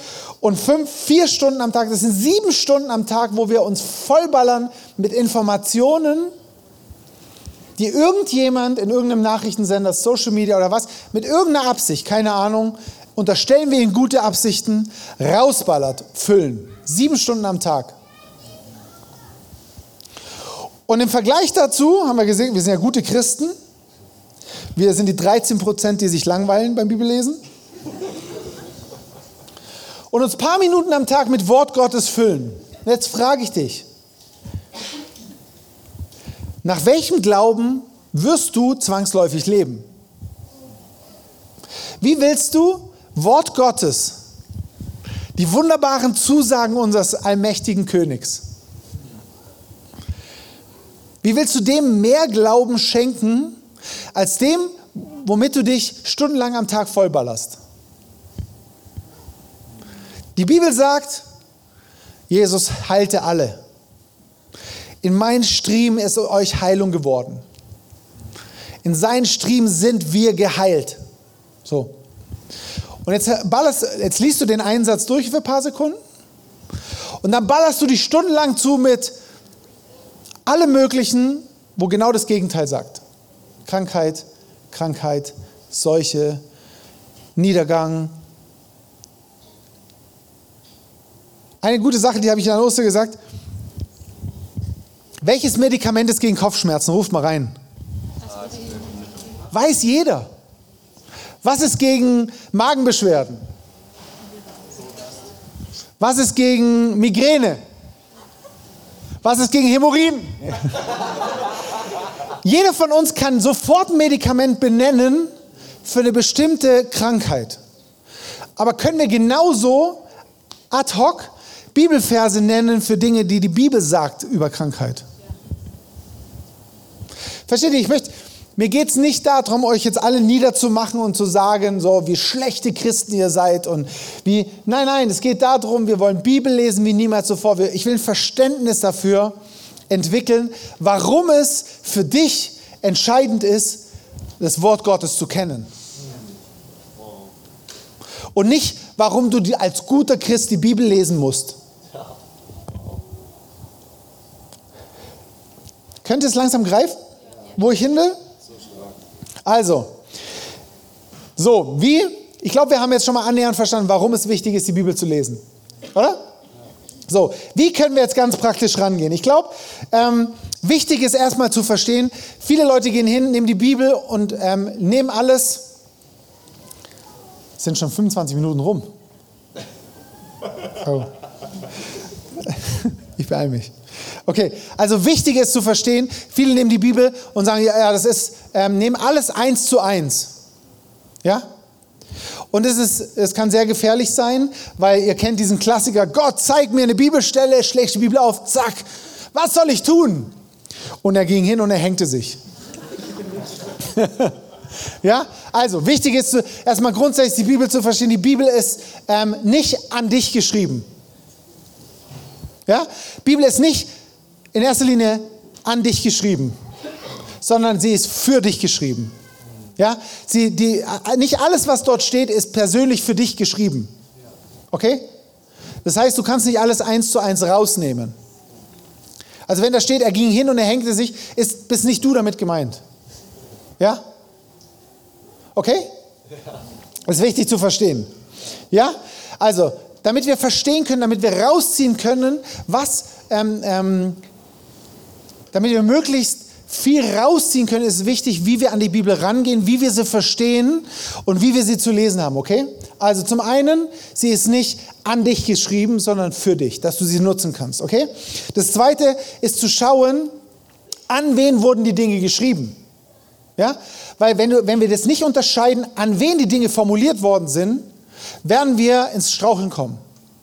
und fünf, vier Stunden am Tag, das sind sieben Stunden am Tag, wo wir uns vollballern mit Informationen, die irgendjemand in irgendeinem Nachrichtensender, Social Media oder was, mit irgendeiner Absicht, keine Ahnung, unterstellen wir ihm gute Absichten, rausballert, füllen. Sieben Stunden am Tag. Und im Vergleich dazu haben wir gesehen, wir sind ja gute Christen. Wir sind die 13 Prozent, die sich langweilen beim Bibellesen und uns ein paar Minuten am Tag mit Wort Gottes füllen. Und jetzt frage ich dich, nach welchem Glauben wirst du zwangsläufig leben? Wie willst du Wort Gottes, die wunderbaren Zusagen unseres allmächtigen Königs, wie willst du dem mehr Glauben schenken, als dem, womit du dich stundenlang am Tag vollballerst? Die Bibel sagt, Jesus heilte alle. In meinen Striemen ist euch Heilung geworden. In seinen Striemen sind wir geheilt. So. Und jetzt, ballerst, jetzt liest du den Einsatz durch für ein paar Sekunden und dann ballerst du dich stundenlang zu mit allem Möglichen, wo genau das Gegenteil sagt. Krankheit, Krankheit, Seuche, Niedergang, Eine gute Sache, die habe ich an Ostern gesagt. Welches Medikament ist gegen Kopfschmerzen? Ruft mal rein. Weiß jeder. Was ist gegen Magenbeschwerden? Was ist gegen Migräne? Was ist gegen Hämorrhoiden? Jeder von uns kann sofort ein Medikament benennen für eine bestimmte Krankheit. Aber können wir genauso ad hoc Bibelverse nennen für Dinge, die die Bibel sagt über Krankheit. Versteht ihr? Ich möchte, mir geht es nicht darum, euch jetzt alle niederzumachen und zu sagen, so wie schlechte Christen ihr seid und wie. Nein, nein, es geht darum, wir wollen Bibel lesen wie niemals zuvor. Ich will ein Verständnis dafür entwickeln, warum es für dich entscheidend ist, das Wort Gottes zu kennen. Und nicht, warum du als guter Christ die Bibel lesen musst. Könnt ihr es langsam greifen, wo ich hin will? Also, so, wie? Ich glaube, wir haben jetzt schon mal annähernd verstanden, warum es wichtig ist, die Bibel zu lesen. Oder? So, wie können wir jetzt ganz praktisch rangehen? Ich glaube, ähm, wichtig ist erstmal zu verstehen, viele Leute gehen hin, nehmen die Bibel und ähm, nehmen alles. Es sind schon 25 Minuten rum. Oh. Ich beeile mich. Okay, also wichtig ist zu verstehen, viele nehmen die Bibel und sagen, ja, ja das ist, ähm, nehmen alles eins zu eins. Ja? Und es, ist, es kann sehr gefährlich sein, weil ihr kennt diesen Klassiker, Gott, zeig mir eine Bibelstelle, schlägt die Bibel auf, zack, was soll ich tun? Und er ging hin und er hängte sich. ja, also wichtig ist erstmal grundsätzlich die Bibel zu verstehen. Die Bibel ist ähm, nicht an dich geschrieben. Ja, Bibel ist nicht in erster Linie an dich geschrieben, sondern sie ist für dich geschrieben. Ja, sie, die, nicht alles, was dort steht, ist persönlich für dich geschrieben. Okay? Das heißt, du kannst nicht alles eins zu eins rausnehmen. Also wenn da steht, er ging hin und er hängte sich, ist, bist nicht du damit gemeint. Ja? Okay? Das ist wichtig zu verstehen. Ja? Also, damit wir verstehen können, damit wir rausziehen können, was, ähm, ähm, damit wir möglichst viel rausziehen können, ist wichtig, wie wir an die Bibel rangehen, wie wir sie verstehen und wie wir sie zu lesen haben, okay? Also zum einen, sie ist nicht an dich geschrieben, sondern für dich, dass du sie nutzen kannst, okay? Das zweite ist zu schauen, an wen wurden die Dinge geschrieben. Ja? Weil wenn, du, wenn wir das nicht unterscheiden, an wen die Dinge formuliert worden sind, werden wir ins Straucheln kommen.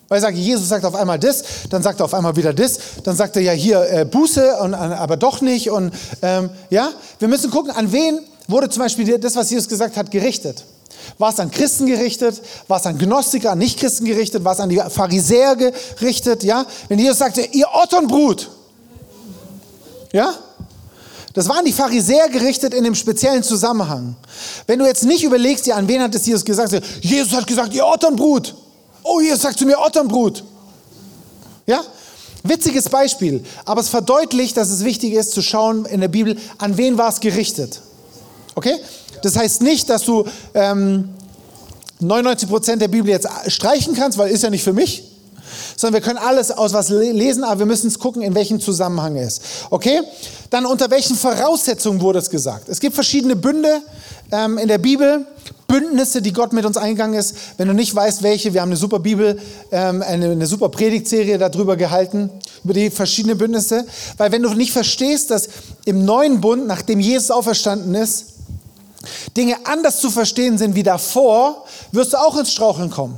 Weil ich sage, Jesus sagt auf einmal das, dann sagt er auf einmal wieder das, dann sagt er ja hier äh, Buße, und, aber doch nicht. Und ähm, ja, wir müssen gucken, an wen wurde zum Beispiel das, was Jesus gesagt hat, gerichtet. War es an Christen gerichtet? War es an Gnostiker, an Nichtchristen gerichtet? War es an die Pharisäer gerichtet? Ja, wenn Jesus sagte, ihr Otternbrut, ja, das waren die Pharisäer gerichtet in einem speziellen Zusammenhang. Wenn du jetzt nicht überlegst, ja, an wen hat es Jesus gesagt? Jesus hat gesagt, ihr Otternbrut. Oh, ihr sagt zu mir Otternbrut. Ja? Witziges Beispiel, aber es verdeutlicht, dass es wichtig ist zu schauen in der Bibel, an wen war es gerichtet. Okay? Das heißt nicht, dass du ähm, 99 Prozent der Bibel jetzt streichen kannst, weil ist ja nicht für mich, sondern wir können alles aus was lesen, aber wir müssen es gucken, in welchem Zusammenhang es ist. Okay? Dann unter welchen Voraussetzungen wurde es gesagt? Es gibt verschiedene Bünde ähm, in der Bibel. Bündnisse, die Gott mit uns eingegangen ist. Wenn du nicht weißt, welche, wir haben eine super Bibel, ähm, eine, eine super Predigtserie darüber gehalten, über die verschiedenen Bündnisse. Weil wenn du nicht verstehst, dass im neuen Bund, nachdem Jesus auferstanden ist, Dinge anders zu verstehen sind wie davor, wirst du auch ins Straucheln kommen.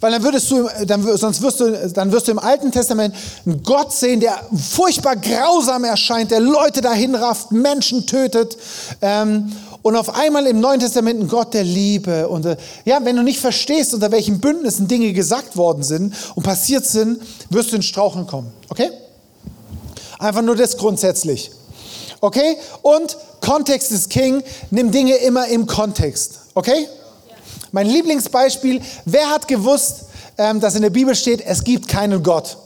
Weil dann würdest du, dann, sonst wirst du, dann wirst du im Alten Testament einen Gott sehen, der furchtbar grausam erscheint, der Leute dahin rafft, Menschen tötet. Ähm, und auf einmal im Neuen Testament ein Gott der Liebe. Und äh, ja, wenn du nicht verstehst, unter welchen Bündnissen Dinge gesagt worden sind und passiert sind, wirst du in Strauchen kommen. Okay? Einfach nur das grundsätzlich. Okay? Und Kontext ist King. Nimm Dinge immer im Kontext. Okay? Mein Lieblingsbeispiel, wer hat gewusst, ähm, dass in der Bibel steht, es gibt keinen Gott?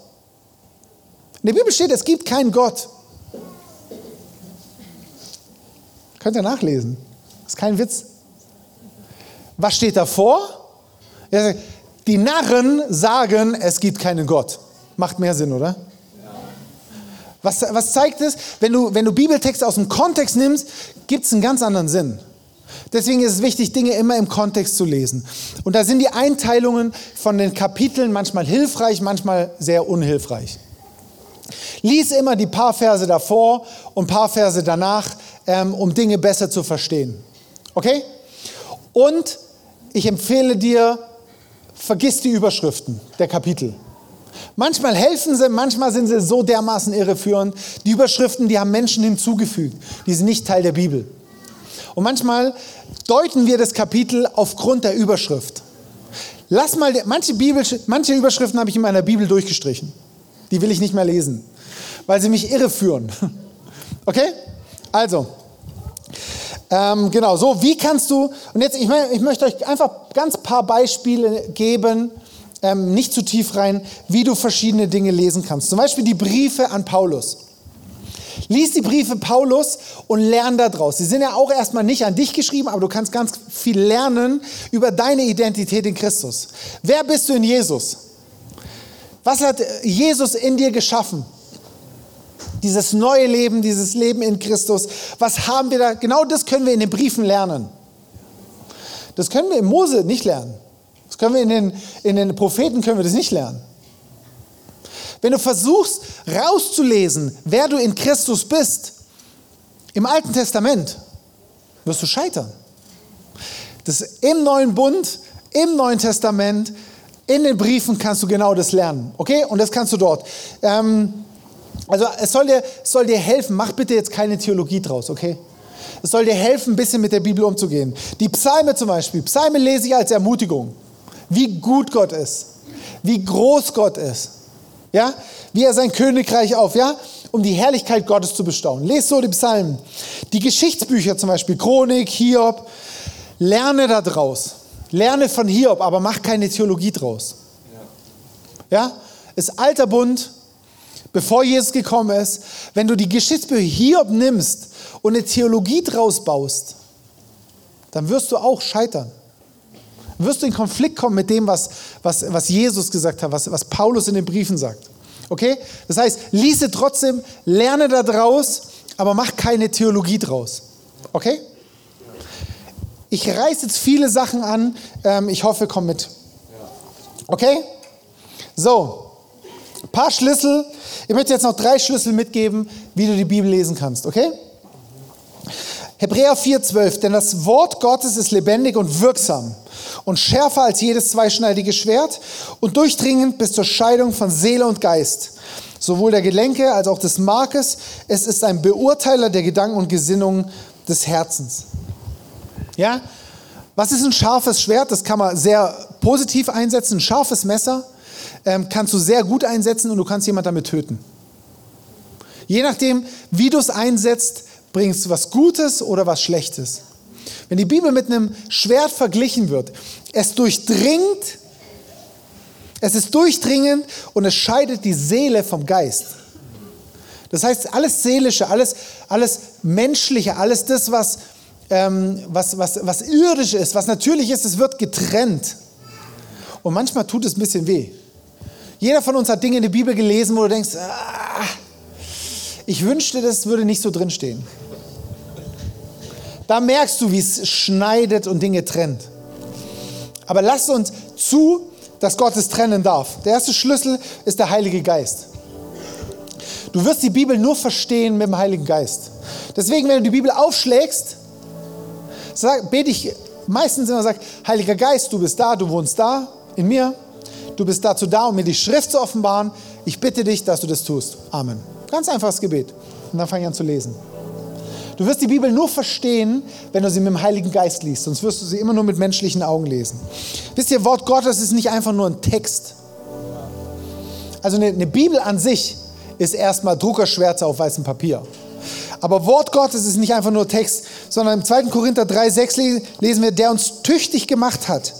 In der Bibel steht, es gibt keinen Gott. Könnt ihr nachlesen. Ist kein Witz. Was steht davor? Die Narren sagen, es gibt keinen Gott. Macht mehr Sinn, oder? Was, was zeigt es? Wenn du, wenn du Bibeltexte aus dem Kontext nimmst, gibt es einen ganz anderen Sinn. Deswegen ist es wichtig, Dinge immer im Kontext zu lesen. Und da sind die Einteilungen von den Kapiteln manchmal hilfreich, manchmal sehr unhilfreich. Lies immer die paar Verse davor und paar Verse danach, ähm, um Dinge besser zu verstehen. Okay? Und ich empfehle dir, vergiss die Überschriften der Kapitel. Manchmal helfen sie, manchmal sind sie so dermaßen irreführend. Die Überschriften, die haben Menschen hinzugefügt, die sind nicht Teil der Bibel. Und manchmal deuten wir das Kapitel aufgrund der Überschrift. Lass mal, manche, Bibel, manche Überschriften habe ich in meiner Bibel durchgestrichen. Die will ich nicht mehr lesen, weil sie mich irreführen. Okay? Also, ähm, genau, so, wie kannst du, und jetzt, ich, ich möchte euch einfach ganz paar Beispiele geben, ähm, nicht zu tief rein, wie du verschiedene Dinge lesen kannst. Zum Beispiel die Briefe an Paulus. Lies die Briefe Paulus und lern daraus. Sie sind ja auch erstmal nicht an dich geschrieben, aber du kannst ganz viel lernen über deine Identität in Christus. Wer bist du in Jesus? Was hat Jesus in dir geschaffen? Dieses neue Leben, dieses Leben in Christus. Was haben wir da? Genau das können wir in den Briefen lernen. Das können wir in Mose nicht lernen. Das können wir in den, in den Propheten können wir das nicht lernen. Wenn du versuchst rauszulesen, wer du in Christus bist, im Alten Testament, wirst du scheitern. Das im neuen Bund, im Neuen Testament, in den Briefen kannst du genau das lernen. Okay? Und das kannst du dort. Ähm, also es soll dir, soll dir helfen, mach bitte jetzt keine Theologie draus, okay? Es soll dir helfen, ein bisschen mit der Bibel umzugehen. Die Psalme zum Beispiel. Psalme lese ich als Ermutigung. Wie gut Gott ist. Wie groß Gott ist. Ja? Wie er sein Königreich auf, ja? Um die Herrlichkeit Gottes zu bestaunen. Lest so die Psalmen. Die Geschichtsbücher zum Beispiel, Chronik, Hiob. Lerne da draus. Lerne von Hiob, aber mach keine Theologie draus. Ja? Ist alter Bund, bevor Jesus gekommen ist. Wenn du die Geschichtsbücher Hiob nimmst und eine Theologie draus baust, dann wirst du auch scheitern. Wirst du in Konflikt kommen mit dem, was, was, was Jesus gesagt hat, was, was Paulus in den Briefen sagt. Okay? Das heißt, liese trotzdem, lerne da draus, aber mach keine Theologie draus. Okay? Ich reiße jetzt viele Sachen an. Ähm, ich hoffe, komm mit. Okay? So, ein paar Schlüssel. Ich möchte jetzt noch drei Schlüssel mitgeben, wie du die Bibel lesen kannst. Okay? Hebräer 4,12. Denn das Wort Gottes ist lebendig und wirksam und schärfer als jedes zweischneidige Schwert und durchdringend bis zur Scheidung von Seele und Geist, sowohl der Gelenke als auch des Markes. Es ist ein Beurteiler der Gedanken und Gesinnungen des Herzens. Ja? Was ist ein scharfes Schwert? Das kann man sehr positiv einsetzen. Ein scharfes Messer ähm, kannst du sehr gut einsetzen und du kannst jemand damit töten. Je nachdem, wie du es einsetzt, bringst du was Gutes oder was Schlechtes. Wenn die Bibel mit einem Schwert verglichen wird, es durchdringt, es ist durchdringend und es scheidet die Seele vom Geist. Das heißt, alles Seelische, alles, alles Menschliche, alles das, was, ähm, was, was, was irdisch ist, was natürlich ist, es wird getrennt. Und manchmal tut es ein bisschen weh. Jeder von uns hat Dinge in der Bibel gelesen, wo du denkst, ah, ich wünschte, das würde nicht so drinstehen. Da merkst du, wie es schneidet und Dinge trennt. Aber lasst uns zu, dass Gott es trennen darf. Der erste Schlüssel ist der Heilige Geist. Du wirst die Bibel nur verstehen mit dem Heiligen Geist. Deswegen, wenn du die Bibel aufschlägst, sag, bete ich meistens immer, sag, Heiliger Geist, du bist da, du wohnst da, in mir. Du bist dazu da, um mir die Schrift zu offenbaren. Ich bitte dich, dass du das tust. Amen. Ganz einfaches Gebet. Und dann fange ich an zu lesen. Du wirst die Bibel nur verstehen, wenn du sie mit dem Heiligen Geist liest, sonst wirst du sie immer nur mit menschlichen Augen lesen. Wisst ihr, Wort Gottes ist nicht einfach nur ein Text. Also eine, eine Bibel an sich ist erstmal Druckerschwärze auf weißem Papier. Aber Wort Gottes ist nicht einfach nur Text, sondern im 2. Korinther 3, 6 lesen wir, der uns tüchtig gemacht hat,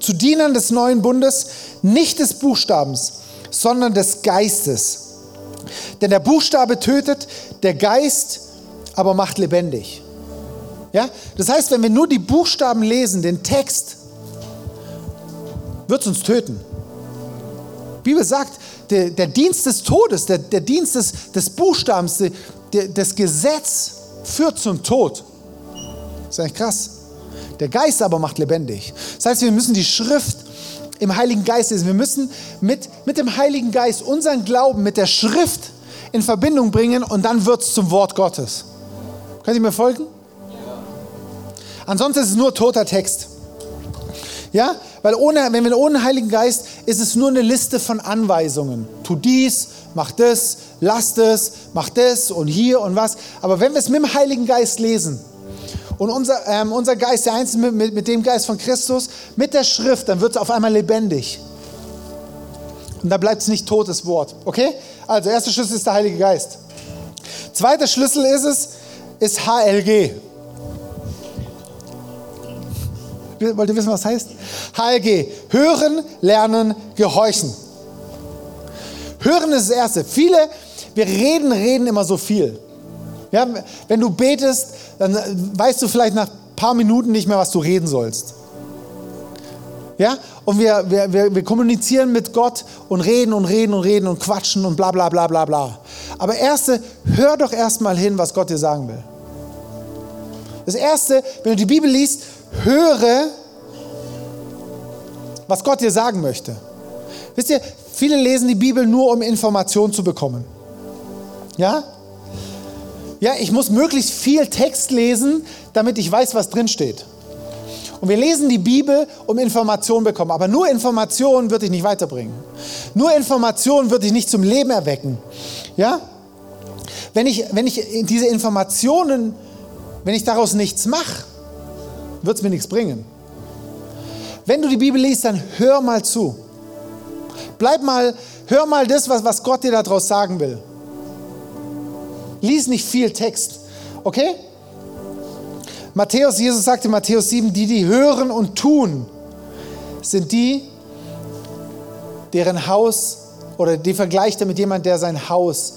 zu Dienern des neuen Bundes, nicht des Buchstabens, sondern des Geistes. Denn der Buchstabe tötet, der Geist aber macht lebendig. Ja? Das heißt, wenn wir nur die Buchstaben lesen, den Text, wird es uns töten. Die Bibel sagt, der, der Dienst des Todes, der, der Dienst des, des Buchstabens, der, das Gesetz führt zum Tod. Das ist eigentlich krass. Der Geist aber macht lebendig. Das heißt, wir müssen die Schrift im Heiligen Geist lesen. Wir müssen mit, mit dem Heiligen Geist unseren Glauben mit der Schrift in Verbindung bringen und dann wird es zum Wort Gottes. Können Sie mir folgen? Ansonsten ist es nur toter Text. Ja, weil ohne, wenn wir ohne Heiligen Geist ist es nur eine Liste von Anweisungen. Tu dies, mach das, lass das, mach das und hier und was. Aber wenn wir es mit dem Heiligen Geist lesen und unser, ähm, unser Geist, der Einzelne mit, mit dem Geist von Christus, mit der Schrift, dann wird es auf einmal lebendig. Und da bleibt es nicht totes Wort. Okay? Also, erster Schlüssel ist der Heilige Geist. Zweiter Schlüssel ist es, ist HLG. Wollt ihr wissen, was heißt? HLG. Hören, lernen, gehorchen. Hören ist das Erste. Viele, wir reden, reden immer so viel. Ja, wenn du betest, dann weißt du vielleicht nach ein paar Minuten nicht mehr, was du reden sollst. Ja? Und wir, wir, wir, wir kommunizieren mit Gott und reden und reden und reden und quatschen und bla bla bla bla bla. Aber erste, hör doch erstmal hin, was Gott dir sagen will. Das erste, wenn du die Bibel liest, höre, was Gott dir sagen möchte. Wisst ihr, viele lesen die Bibel nur, um Informationen zu bekommen. Ja? Ja, ich muss möglichst viel Text lesen, damit ich weiß, was drin steht. Und wir lesen die Bibel, um Informationen zu bekommen. Aber nur Informationen wird dich nicht weiterbringen. Nur Informationen wird dich nicht zum Leben erwecken. Ja? Wenn ich, wenn ich diese Informationen, wenn ich daraus nichts mache, wird es mir nichts bringen. Wenn du die Bibel liest, dann hör mal zu. Bleib mal, hör mal das, was, was Gott dir daraus sagen will. Lies nicht viel Text, okay? Matthäus, Jesus sagte in Matthäus 7, die, die hören und tun, sind die, deren Haus, oder die vergleicht er mit jemandem, der sein Haus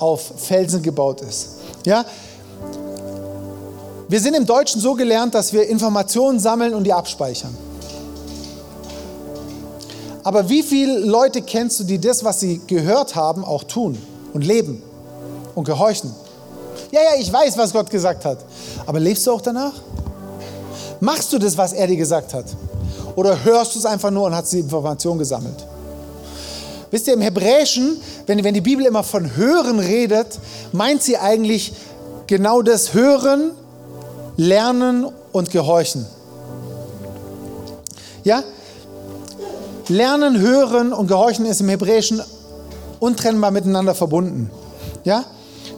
auf Felsen gebaut ist. Ja? Wir sind im Deutschen so gelernt, dass wir Informationen sammeln und die abspeichern. Aber wie viele Leute kennst du, die das, was sie gehört haben, auch tun und leben und gehorchen? Ja, ja, ich weiß, was Gott gesagt hat. Aber lebst du auch danach? Machst du das, was er dir gesagt hat? Oder hörst du es einfach nur und hast die Information gesammelt? Wisst ihr, im Hebräischen, wenn, wenn die Bibel immer von Hören redet, meint sie eigentlich genau das Hören, Lernen und Gehorchen. Ja? Lernen, Hören und Gehorchen ist im Hebräischen untrennbar miteinander verbunden. Ja?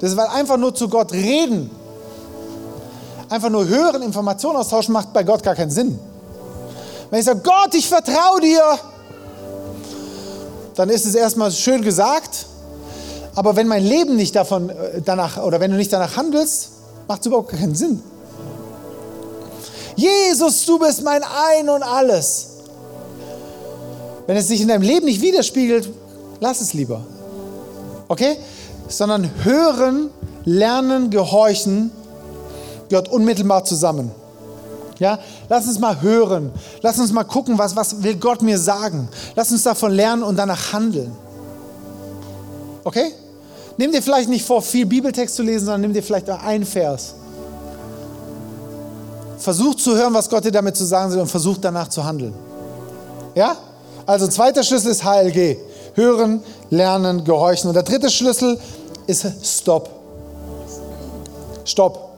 Das weil einfach nur zu Gott reden, einfach nur hören, Informationen austauschen, macht bei Gott gar keinen Sinn. Wenn ich sage, Gott, ich vertraue dir, dann ist es erstmal schön gesagt, aber wenn mein Leben nicht davon äh, danach oder wenn du nicht danach handelst, macht es überhaupt keinen Sinn. Jesus, du bist mein Ein und alles. Wenn es sich in deinem Leben nicht widerspiegelt, lass es lieber. Okay? Sondern hören, lernen, gehorchen gehört unmittelbar zusammen. Ja, lass uns mal hören. Lass uns mal gucken, was, was will Gott mir sagen. Lass uns davon lernen und danach handeln. Okay? Nimm dir vielleicht nicht vor, viel Bibeltext zu lesen, sondern nimm dir vielleicht einen Vers. Versuch zu hören, was Gott dir damit zu sagen will und versuch danach zu handeln. Ja? Also zweiter Schlüssel ist HLG. Hören, lernen, gehorchen. Und der dritte Schlüssel ist Stopp. Stopp.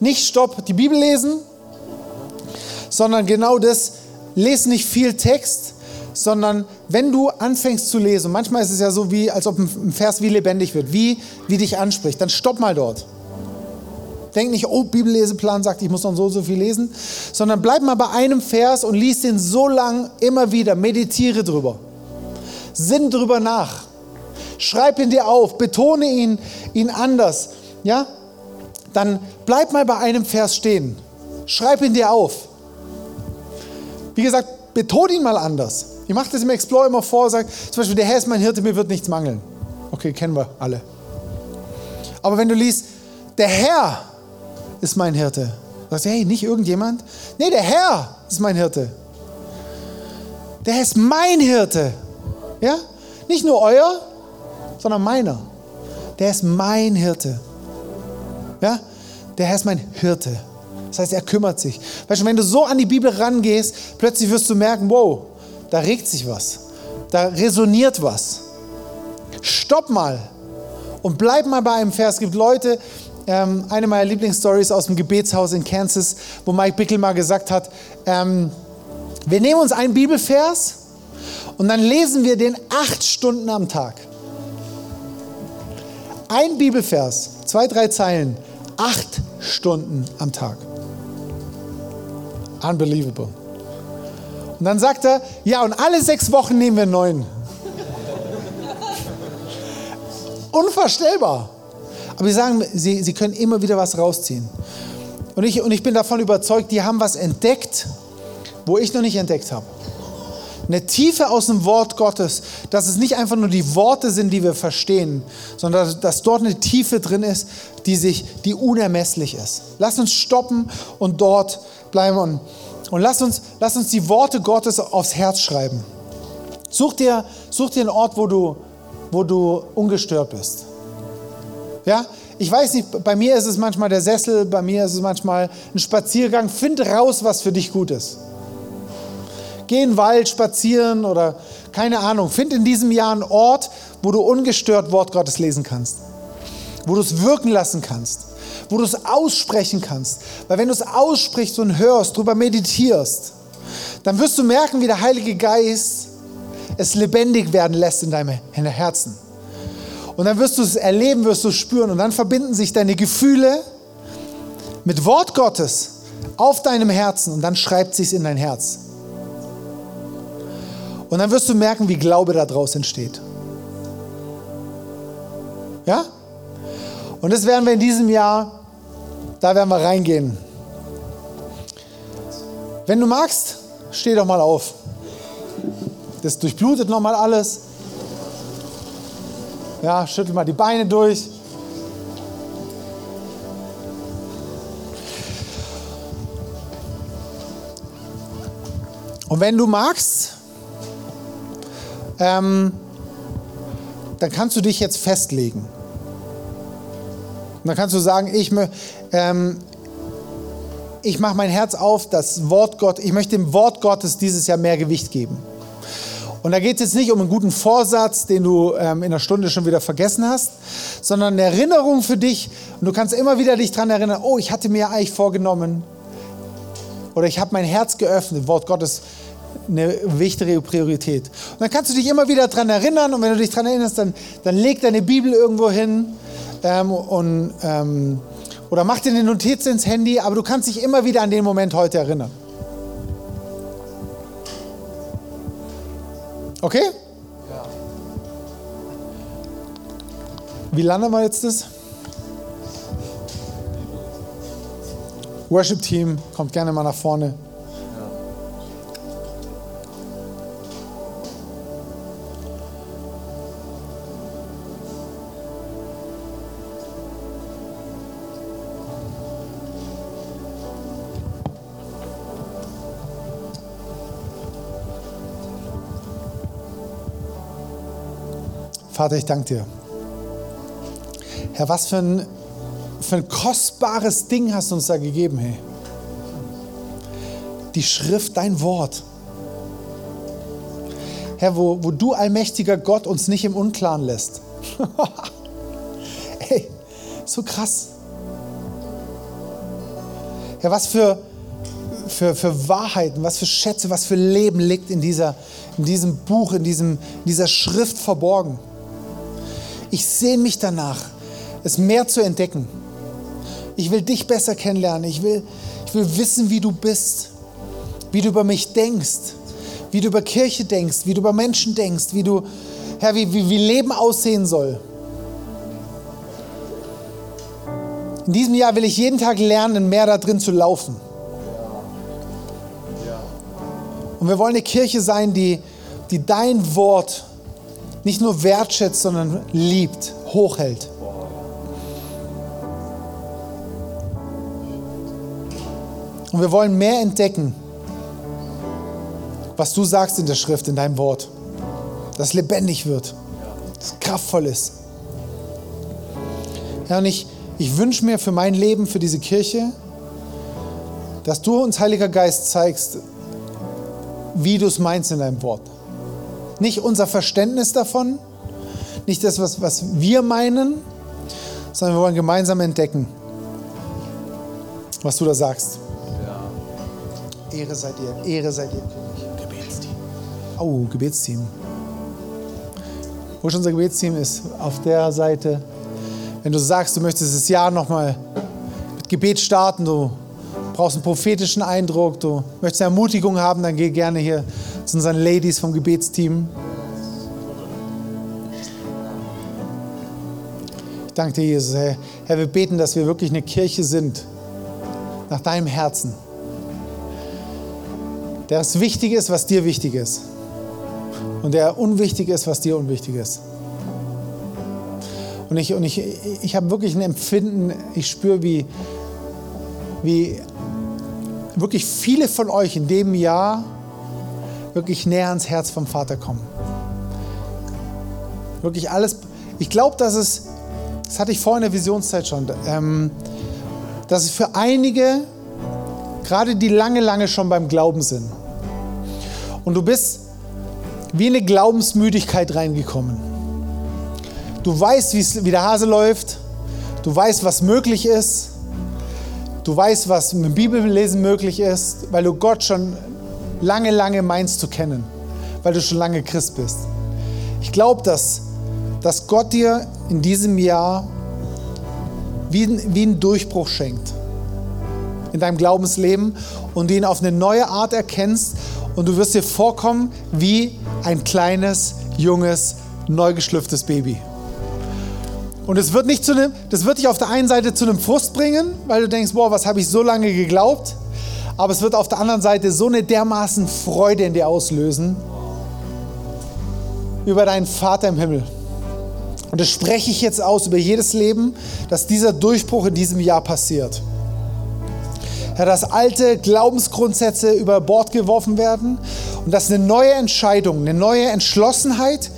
Nicht Stopp, die Bibel lesen, sondern genau das, lese nicht viel Text, sondern wenn du anfängst zu lesen, manchmal ist es ja so, wie, als ob ein Vers wie lebendig wird, wie, wie dich anspricht, dann stopp mal dort. Denk nicht, oh, Bibelleseplan sagt, ich muss noch so so viel lesen, sondern bleib mal bei einem Vers und lies den so lang immer wieder, meditiere drüber. Sinn drüber nach. Schreib ihn dir auf, betone ihn, ihn anders. Ja? Dann bleib mal bei einem Vers stehen. Schreib ihn dir auf. Wie gesagt, betone ihn mal anders. Ich mache das im Explore immer vor, sage zum Beispiel, der Herr ist mein Hirte, mir wird nichts mangeln. Okay, kennen wir alle. Aber wenn du liest, der Herr ist mein Hirte, sagst du, hey, nicht irgendjemand? Nee, der Herr ist mein Hirte. Der Herr ist mein Hirte. Ja? Nicht nur euer, sondern meiner. Der ist mein Hirte. Ja? Der Herr ist mein Hirte. Das heißt, er kümmert sich. Weißt du, wenn du so an die Bibel rangehst, plötzlich wirst du merken, wow, da regt sich was. Da resoniert was. Stopp mal und bleib mal bei einem Vers. Es gibt Leute, ähm, eine meiner Lieblingsstories aus dem Gebetshaus in Kansas, wo Mike Bickel mal gesagt hat, ähm, wir nehmen uns einen Bibelvers und dann lesen wir den acht Stunden am Tag. Ein Bibelvers, zwei, drei Zeilen, acht Stunden am Tag. Unbelievable. Und dann sagt er, ja, und alle sechs Wochen nehmen wir neuen. Unvorstellbar. Aber wir sagen, sie, sie können immer wieder was rausziehen. Und ich, und ich bin davon überzeugt, die haben was entdeckt, wo ich noch nicht entdeckt habe eine Tiefe aus dem Wort Gottes, dass es nicht einfach nur die Worte sind, die wir verstehen, sondern dass, dort eine Tiefe drin ist, die sich, die unermesslich ist. Lass uns stoppen und dort bleiben. Und Und lass uns, lass uns die Worte Gottes aufs Herz schreiben. Such dir, such dir einen Ort, wo du, wo du ungestört bist. Ja, ich weiß nicht, bei mir ist es manchmal der Sessel, bei mir ist es manchmal ein Spaziergang. Find raus, was für dich gut ist. Geh in den Wald spazieren oder keine Ahnung. Find in diesem Jahr einen Ort, wo du ungestört Wort Gottes lesen kannst. Wo du es wirken lassen kannst. Wo du es aussprechen kannst. Weil wenn du es aussprichst und hörst, darüber meditierst, dann wirst du merken, wie der Heilige Geist es lebendig werden lässt in deinem Herzen. Und dann wirst du es erleben, wirst du es spüren. Und dann verbinden sich deine Gefühle mit Wort Gottes auf deinem Herzen und dann schreibt sich es in dein Herz. Und dann wirst du merken, wie Glaube daraus entsteht. Ja? Und das werden wir in diesem Jahr, da werden wir reingehen. Wenn du magst, steh doch mal auf. Das durchblutet nochmal alles. Ja, schüttel mal die Beine durch. Und wenn du magst, ähm, dann kannst du dich jetzt festlegen. Und dann kannst du sagen, ich, ähm, ich mache mein Herz auf, das Wort Gott, ich möchte dem Wort Gottes dieses Jahr mehr Gewicht geben. Und da geht es jetzt nicht um einen guten Vorsatz, den du ähm, in einer Stunde schon wieder vergessen hast, sondern eine Erinnerung für dich. Und du kannst immer wieder dich daran erinnern, oh, ich hatte mir eigentlich vorgenommen, oder ich habe mein Herz geöffnet, Wort Gottes eine wichtige Priorität. Und dann kannst du dich immer wieder daran erinnern und wenn du dich daran erinnerst, dann, dann leg deine Bibel irgendwo hin ähm, und, ähm, oder mach dir eine Notiz ins Handy, aber du kannst dich immer wieder an den Moment heute erinnern. Okay? Ja. Wie landen wir jetzt das? Worship Team, kommt gerne mal nach vorne. Vater, ich danke dir. Herr, was für ein, für ein kostbares Ding hast du uns da gegeben, hey. Die Schrift, dein Wort. Herr, wo, wo du, allmächtiger Gott, uns nicht im Unklaren lässt. hey, so krass. Herr, was für, für, für Wahrheiten, was für Schätze, was für Leben liegt in, dieser, in diesem Buch, in, diesem, in dieser Schrift verborgen. Ich sehne mich danach, es mehr zu entdecken. Ich will dich besser kennenlernen. Ich will, ich will wissen, wie du bist, wie du über mich denkst, wie du über Kirche denkst, wie du über Menschen denkst, wie du, Herr, wie, wie, wie Leben aussehen soll. In diesem Jahr will ich jeden Tag lernen, mehr da drin zu laufen. Und wir wollen eine Kirche sein, die, die dein Wort nicht nur wertschätzt, sondern liebt, hochhält. Und wir wollen mehr entdecken, was du sagst in der Schrift, in deinem Wort. Das lebendig wird, das kraftvoll ist. Ja, und ich, ich wünsche mir für mein Leben, für diese Kirche, dass du uns, Heiliger Geist, zeigst, wie du es meinst in deinem Wort. Nicht unser Verständnis davon, nicht das, was, was wir meinen, sondern wir wollen gemeinsam entdecken, was du da sagst. Ja. Ehre sei dir, Ehre sei dir, König. Gebetsteam. Oh, Gebetsteam. Wo ist unser Gebetsteam? Ist auf der Seite. Wenn du sagst, du möchtest das Jahr nochmal mit Gebet starten, du brauchst einen prophetischen Eindruck, du möchtest eine Ermutigung haben, dann geh gerne hier zu unseren Ladies vom Gebetsteam. Ich danke dir, Jesus. Herr, Herr, wir beten, dass wir wirklich eine Kirche sind, nach deinem Herzen. Der es wichtig ist, was dir wichtig ist. Und der unwichtig ist, was dir unwichtig ist. Und ich, und ich, ich habe wirklich ein Empfinden, ich spüre, wie, wie wirklich viele von euch in dem Jahr wirklich näher ans Herz vom Vater kommen. Wirklich alles. Ich glaube, dass es, das hatte ich vorhin in der Visionszeit schon, ähm, dass es für einige, gerade die lange, lange schon beim Glauben sind, und du bist wie in eine Glaubensmüdigkeit reingekommen. Du weißt, wie der Hase läuft, du weißt, was möglich ist, du weißt, was mit Bibellesen möglich ist, weil du Gott schon lange, lange meinst zu kennen, weil du schon lange Christ bist. Ich glaube, dass, dass Gott dir in diesem Jahr wie, wie einen Durchbruch schenkt in deinem Glaubensleben und ihn auf eine neue Art erkennst und du wirst dir vorkommen wie ein kleines, junges, neu geschlüpftes Baby. Und es wird das wird dich auf der einen Seite zu einem Frust bringen, weil du denkst, boah, was habe ich so lange geglaubt? Aber es wird auf der anderen Seite so eine dermaßen Freude in dir auslösen über deinen Vater im Himmel. Und das spreche ich jetzt aus über jedes Leben, dass dieser Durchbruch in diesem Jahr passiert. Herr, dass alte Glaubensgrundsätze über Bord geworfen werden und dass eine neue Entscheidung, eine neue Entschlossenheit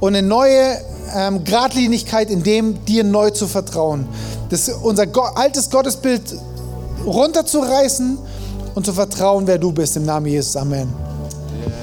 und eine neue ähm, Gradlinigkeit in dem, dir neu zu vertrauen. Das, unser Go altes Gottesbild runterzureißen und zu vertrauen, wer du bist. Im Namen Jesus. Amen.